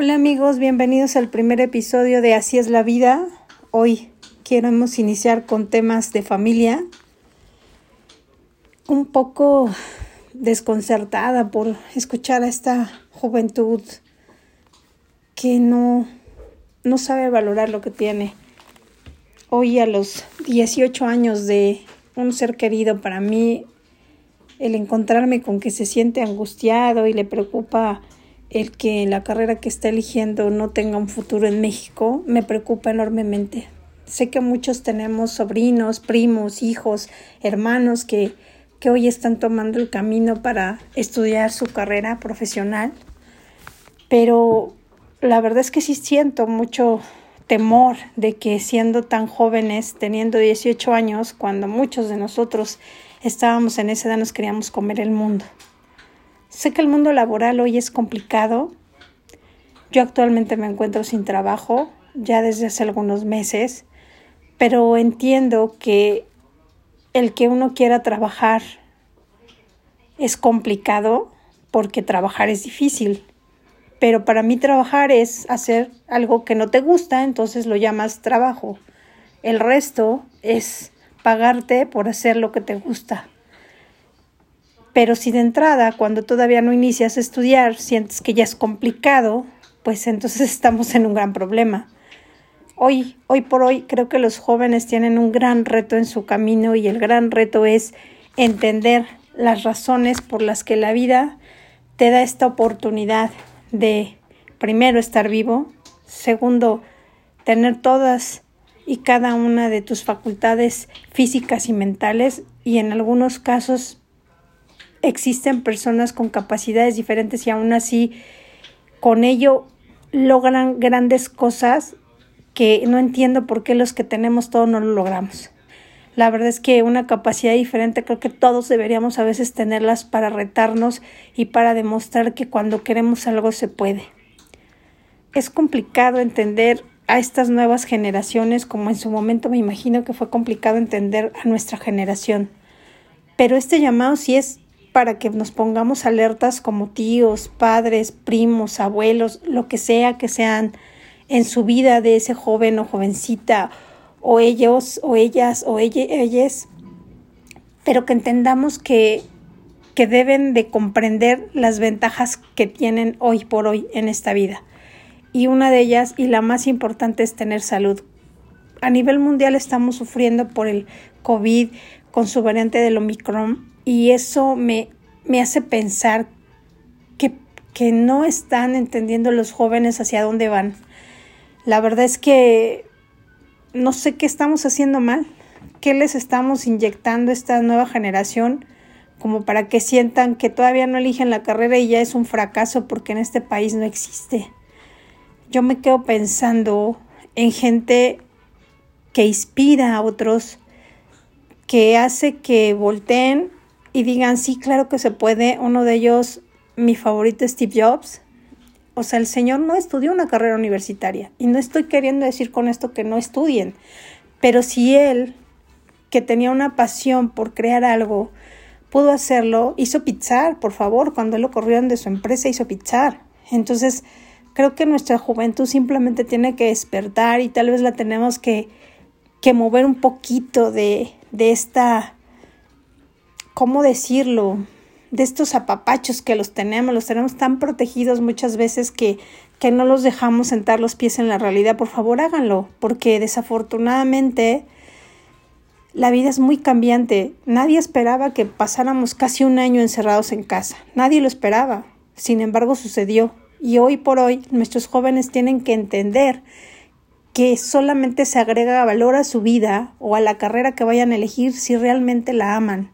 Hola amigos, bienvenidos al primer episodio de Así es la vida. Hoy queremos iniciar con temas de familia. Un poco desconcertada por escuchar a esta juventud que no, no sabe valorar lo que tiene. Hoy a los 18 años de un ser querido para mí, el encontrarme con que se siente angustiado y le preocupa el que la carrera que está eligiendo no tenga un futuro en México, me preocupa enormemente. Sé que muchos tenemos sobrinos, primos, hijos, hermanos que, que hoy están tomando el camino para estudiar su carrera profesional, pero la verdad es que sí siento mucho temor de que siendo tan jóvenes, teniendo 18 años, cuando muchos de nosotros estábamos en esa edad nos queríamos comer el mundo. Sé que el mundo laboral hoy es complicado. Yo actualmente me encuentro sin trabajo ya desde hace algunos meses, pero entiendo que el que uno quiera trabajar es complicado porque trabajar es difícil. Pero para mí trabajar es hacer algo que no te gusta, entonces lo llamas trabajo. El resto es pagarte por hacer lo que te gusta. Pero si de entrada, cuando todavía no inicias a estudiar, sientes que ya es complicado, pues entonces estamos en un gran problema. Hoy, hoy por hoy, creo que los jóvenes tienen un gran reto en su camino y el gran reto es entender las razones por las que la vida te da esta oportunidad de, primero, estar vivo, segundo, tener todas y cada una de tus facultades físicas y mentales y en algunos casos existen personas con capacidades diferentes y aún así con ello logran grandes cosas que no entiendo por qué los que tenemos todo no lo logramos. La verdad es que una capacidad diferente creo que todos deberíamos a veces tenerlas para retarnos y para demostrar que cuando queremos algo se puede. Es complicado entender a estas nuevas generaciones como en su momento me imagino que fue complicado entender a nuestra generación. Pero este llamado sí es para que nos pongamos alertas como tíos, padres, primos, abuelos, lo que sea que sean en su vida de ese joven o jovencita, o ellos, o ellas, o ellas, pero que entendamos que, que deben de comprender las ventajas que tienen hoy por hoy en esta vida. Y una de ellas, y la más importante, es tener salud. A nivel mundial estamos sufriendo por el COVID con su variante del Omicron y eso me, me hace pensar que, que no están entendiendo los jóvenes hacia dónde van. La verdad es que no sé qué estamos haciendo mal, qué les estamos inyectando a esta nueva generación como para que sientan que todavía no eligen la carrera y ya es un fracaso porque en este país no existe. Yo me quedo pensando en gente que inspira a otros, que hace que volteen y digan, sí, claro que se puede. Uno de ellos, mi favorito, Steve Jobs. O sea, el señor no estudió una carrera universitaria. Y no estoy queriendo decir con esto que no estudien. Pero si él, que tenía una pasión por crear algo, pudo hacerlo, hizo pizzar, por favor. Cuando él lo corrieron de su empresa, hizo pizzar. Entonces, creo que nuestra juventud simplemente tiene que despertar y tal vez la tenemos que, que mover un poquito de, de esta ¿cómo decirlo? De estos apapachos que los tenemos, los tenemos tan protegidos muchas veces que, que no los dejamos sentar los pies en la realidad. Por favor, háganlo, porque desafortunadamente la vida es muy cambiante. Nadie esperaba que pasáramos casi un año encerrados en casa. Nadie lo esperaba. Sin embargo, sucedió. Y hoy por hoy nuestros jóvenes tienen que entender que solamente se agrega valor a su vida o a la carrera que vayan a elegir si realmente la aman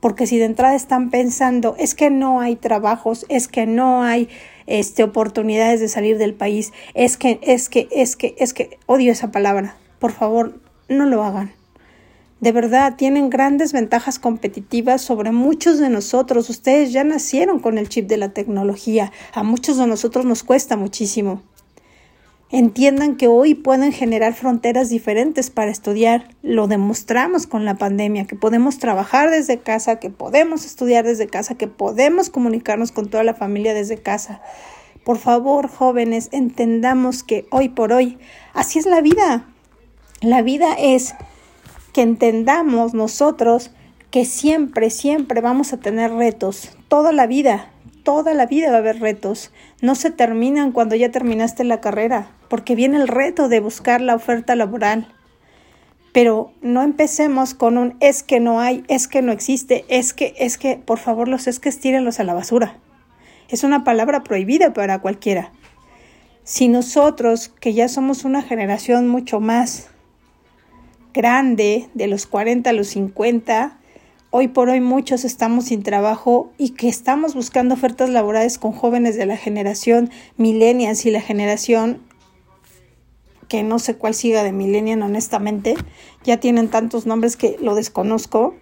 porque si de entrada están pensando es que no hay trabajos, es que no hay este, oportunidades de salir del país, es que, es que, es que, es que, odio esa palabra, por favor, no lo hagan. De verdad, tienen grandes ventajas competitivas sobre muchos de nosotros. Ustedes ya nacieron con el chip de la tecnología. A muchos de nosotros nos cuesta muchísimo entiendan que hoy pueden generar fronteras diferentes para estudiar. Lo demostramos con la pandemia, que podemos trabajar desde casa, que podemos estudiar desde casa, que podemos comunicarnos con toda la familia desde casa. Por favor, jóvenes, entendamos que hoy por hoy, así es la vida. La vida es que entendamos nosotros que siempre, siempre vamos a tener retos, toda la vida, toda la vida va a haber retos. No se terminan cuando ya terminaste la carrera, porque viene el reto de buscar la oferta laboral. Pero no empecemos con un es que no hay, es que no existe, es que, es que, por favor, los es que estírenlos a la basura. Es una palabra prohibida para cualquiera. Si nosotros, que ya somos una generación mucho más grande, de los 40 a los 50, hoy por hoy muchos estamos sin trabajo y que estamos buscando ofertas laborales con jóvenes de la generación millennials y la generación que no sé cuál siga de millennial honestamente, ya tienen tantos nombres que lo desconozco.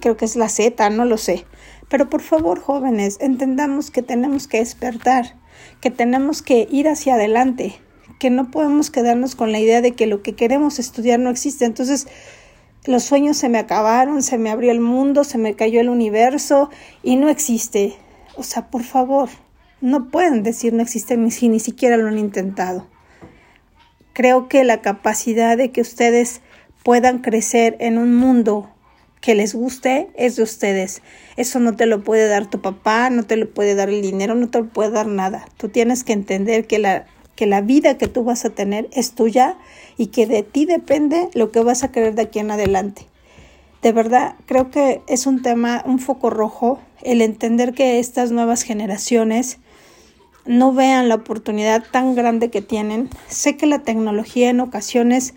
creo que es la Z, no lo sé. Pero por favor, jóvenes, entendamos que tenemos que despertar, que tenemos que ir hacia adelante, que no podemos quedarnos con la idea de que lo que queremos estudiar no existe. Entonces, los sueños se me acabaron, se me abrió el mundo, se me cayó el universo y no existe. O sea, por favor, no pueden decir no existe si ni siquiera lo han intentado. Creo que la capacidad de que ustedes puedan crecer en un mundo que les guste es de ustedes. Eso no te lo puede dar tu papá, no te lo puede dar el dinero, no te lo puede dar nada. Tú tienes que entender que la, que la vida que tú vas a tener es tuya y que de ti depende lo que vas a querer de aquí en adelante. De verdad, creo que es un tema, un foco rojo, el entender que estas nuevas generaciones no vean la oportunidad tan grande que tienen. Sé que la tecnología en ocasiones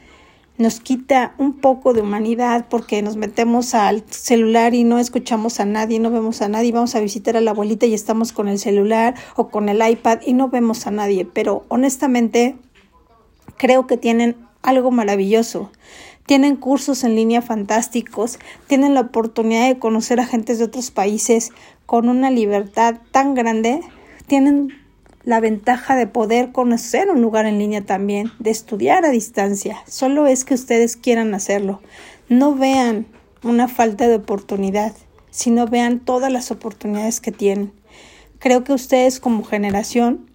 nos quita un poco de humanidad porque nos metemos al celular y no escuchamos a nadie, no vemos a nadie, vamos a visitar a la abuelita y estamos con el celular o con el iPad y no vemos a nadie, pero honestamente creo que tienen algo maravilloso. Tienen cursos en línea fantásticos, tienen la oportunidad de conocer a gentes de otros países con una libertad tan grande, tienen la ventaja de poder conocer un lugar en línea también, de estudiar a distancia. Solo es que ustedes quieran hacerlo. No vean una falta de oportunidad, sino vean todas las oportunidades que tienen. Creo que ustedes como generación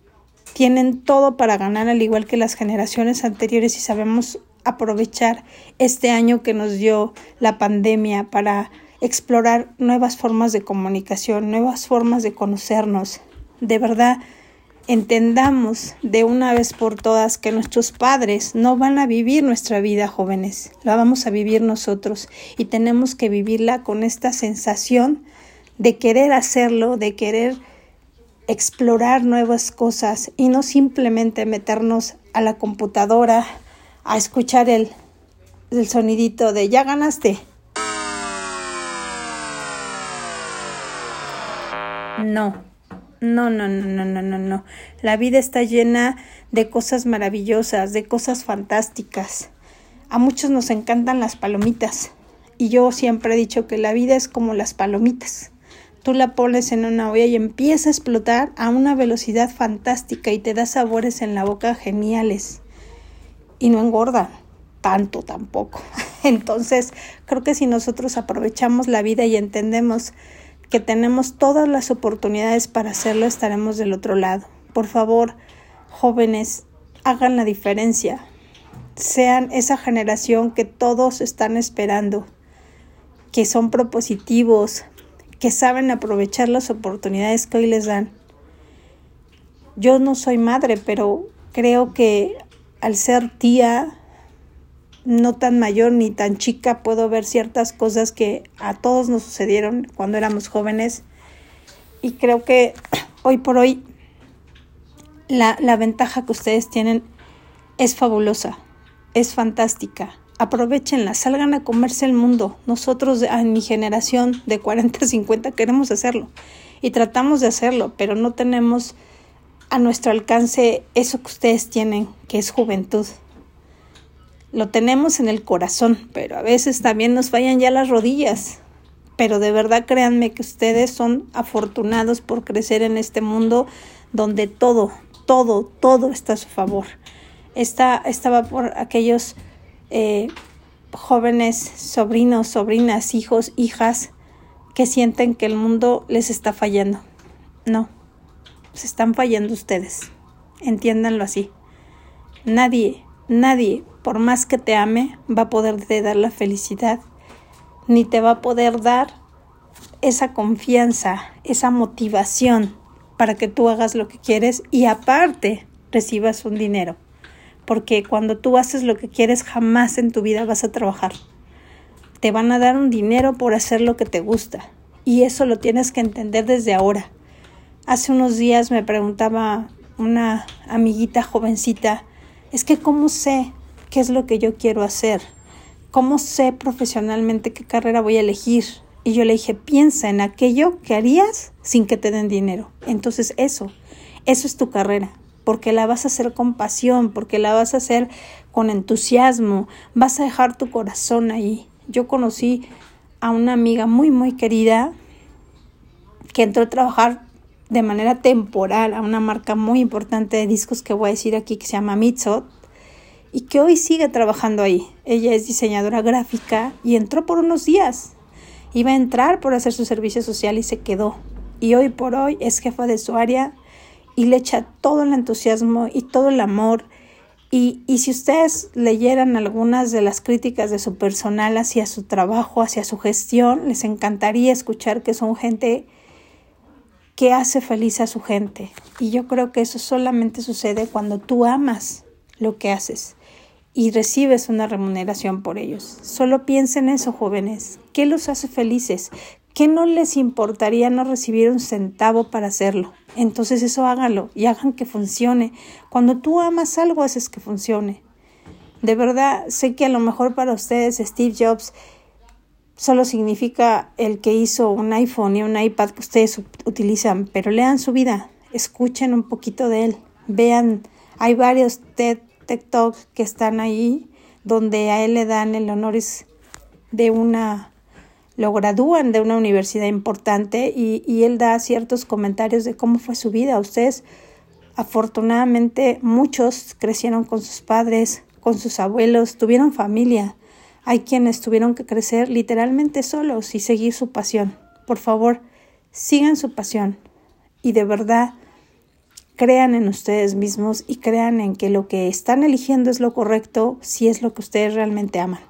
tienen todo para ganar al igual que las generaciones anteriores y sabemos aprovechar este año que nos dio la pandemia para explorar nuevas formas de comunicación, nuevas formas de conocernos. De verdad, entendamos de una vez por todas que nuestros padres no van a vivir nuestra vida jóvenes, la vamos a vivir nosotros y tenemos que vivirla con esta sensación de querer hacerlo, de querer explorar nuevas cosas y no simplemente meternos a la computadora a escuchar el, el sonidito de ya ganaste. No, no, no, no, no, no, no, no. La vida está llena de cosas maravillosas, de cosas fantásticas. A muchos nos encantan las palomitas. Y yo siempre he dicho que la vida es como las palomitas. Tú la pones en una olla y empieza a explotar a una velocidad fantástica y te da sabores en la boca geniales. Y no engorda tanto tampoco. Entonces, creo que si nosotros aprovechamos la vida y entendemos que tenemos todas las oportunidades para hacerlo, estaremos del otro lado. Por favor, jóvenes, hagan la diferencia. Sean esa generación que todos están esperando, que son propositivos, que saben aprovechar las oportunidades que hoy les dan. Yo no soy madre, pero creo que al ser tía no tan mayor ni tan chica puedo ver ciertas cosas que a todos nos sucedieron cuando éramos jóvenes y creo que hoy por hoy la, la ventaja que ustedes tienen es fabulosa, es fantástica. Aprovechenla, salgan a comerse el mundo. Nosotros en mi generación de 40, 50 queremos hacerlo y tratamos de hacerlo, pero no tenemos a nuestro alcance eso que ustedes tienen, que es juventud lo tenemos en el corazón, pero a veces también nos fallan ya las rodillas. Pero de verdad créanme que ustedes son afortunados por crecer en este mundo donde todo, todo, todo está a su favor. Esta, estaba por aquellos eh, jóvenes sobrinos, sobrinas, hijos, hijas que sienten que el mundo les está fallando. No, se están fallando ustedes. Entiéndanlo así. Nadie, nadie, por más que te ame, va a poderte dar la felicidad, ni te va a poder dar esa confianza, esa motivación para que tú hagas lo que quieres y aparte recibas un dinero. Porque cuando tú haces lo que quieres, jamás en tu vida vas a trabajar. Te van a dar un dinero por hacer lo que te gusta. Y eso lo tienes que entender desde ahora. Hace unos días me preguntaba una amiguita jovencita, es que ¿cómo sé qué es lo que yo quiero hacer? ¿Cómo sé profesionalmente qué carrera voy a elegir? Y yo le dije, piensa en aquello que harías sin que te den dinero. Entonces eso, eso es tu carrera, porque la vas a hacer con pasión, porque la vas a hacer con entusiasmo, vas a dejar tu corazón ahí. Yo conocí a una amiga muy, muy querida que entró a trabajar de manera temporal a una marca muy importante de discos que voy a decir aquí que se llama Mitsot y que hoy sigue trabajando ahí. Ella es diseñadora gráfica y entró por unos días Iba a entrar por hacer su servicio social y se quedó. Y hoy por hoy es jefa de su área y le echa todo el entusiasmo y todo el amor. Y, y si ustedes leyeran algunas de las críticas de su personal hacia su trabajo, hacia su gestión, les encantaría escuchar que son gente que hace feliz a su gente. Y yo creo que eso solamente sucede cuando tú amas lo que haces y recibes una remuneración por ellos. Solo piensen eso, jóvenes. ¿Qué los hace felices? ¿Qué no les importaría no recibir un centavo para hacerlo? Entonces eso háganlo y hagan que funcione. Cuando tú amas algo, haces que funcione. De verdad, sé que a lo mejor para ustedes Steve Jobs solo significa el que hizo un iPhone y un iPad que ustedes utilizan, pero lean su vida, escuchen un poquito de él, vean, hay varios TED TikTok que están ahí, donde a él le dan el honores de una, lo gradúan de una universidad importante y, y él da ciertos comentarios de cómo fue su vida. Ustedes, afortunadamente, muchos crecieron con sus padres, con sus abuelos, tuvieron familia. Hay quienes tuvieron que crecer literalmente solos y seguir su pasión. Por favor, sigan su pasión y de verdad crean en ustedes mismos y crean en que lo que están eligiendo es lo correcto si es lo que ustedes realmente aman.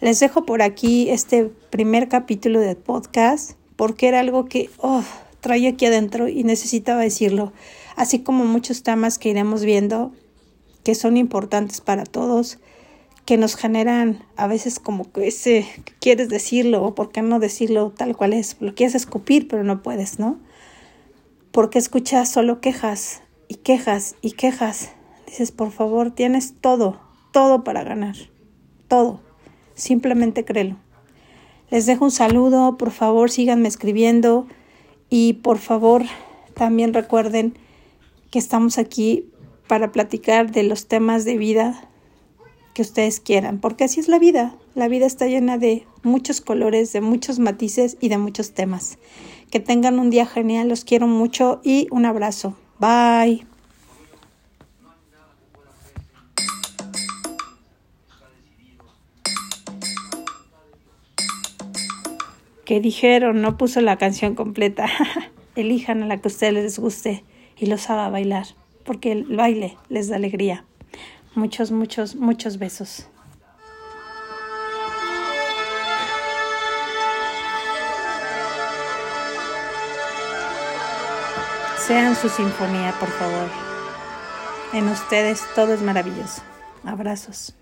Les dejo por aquí este primer capítulo del podcast porque era algo que oh, traía aquí adentro y necesitaba decirlo, así como muchos temas que iremos viendo que son importantes para todos, que nos generan a veces como que ese, quieres decirlo o por qué no decirlo tal cual es, lo quieres escupir pero no puedes, ¿no? Porque escuchas solo quejas y quejas y quejas. Dices, por favor, tienes todo, todo para ganar, todo. Simplemente créelo. Les dejo un saludo, por favor síganme escribiendo y por favor también recuerden que estamos aquí para platicar de los temas de vida que ustedes quieran, porque así es la vida. La vida está llena de muchos colores, de muchos matices y de muchos temas. Que tengan un día genial, los quiero mucho y un abrazo. Bye. ¿Qué dijeron? No puso la canción completa. Elijan a la que a ustedes les guste y los haga bailar, porque el baile les da alegría. Muchos, muchos, muchos besos. Sean su sinfonía, por favor. En ustedes todo es maravilloso. Abrazos.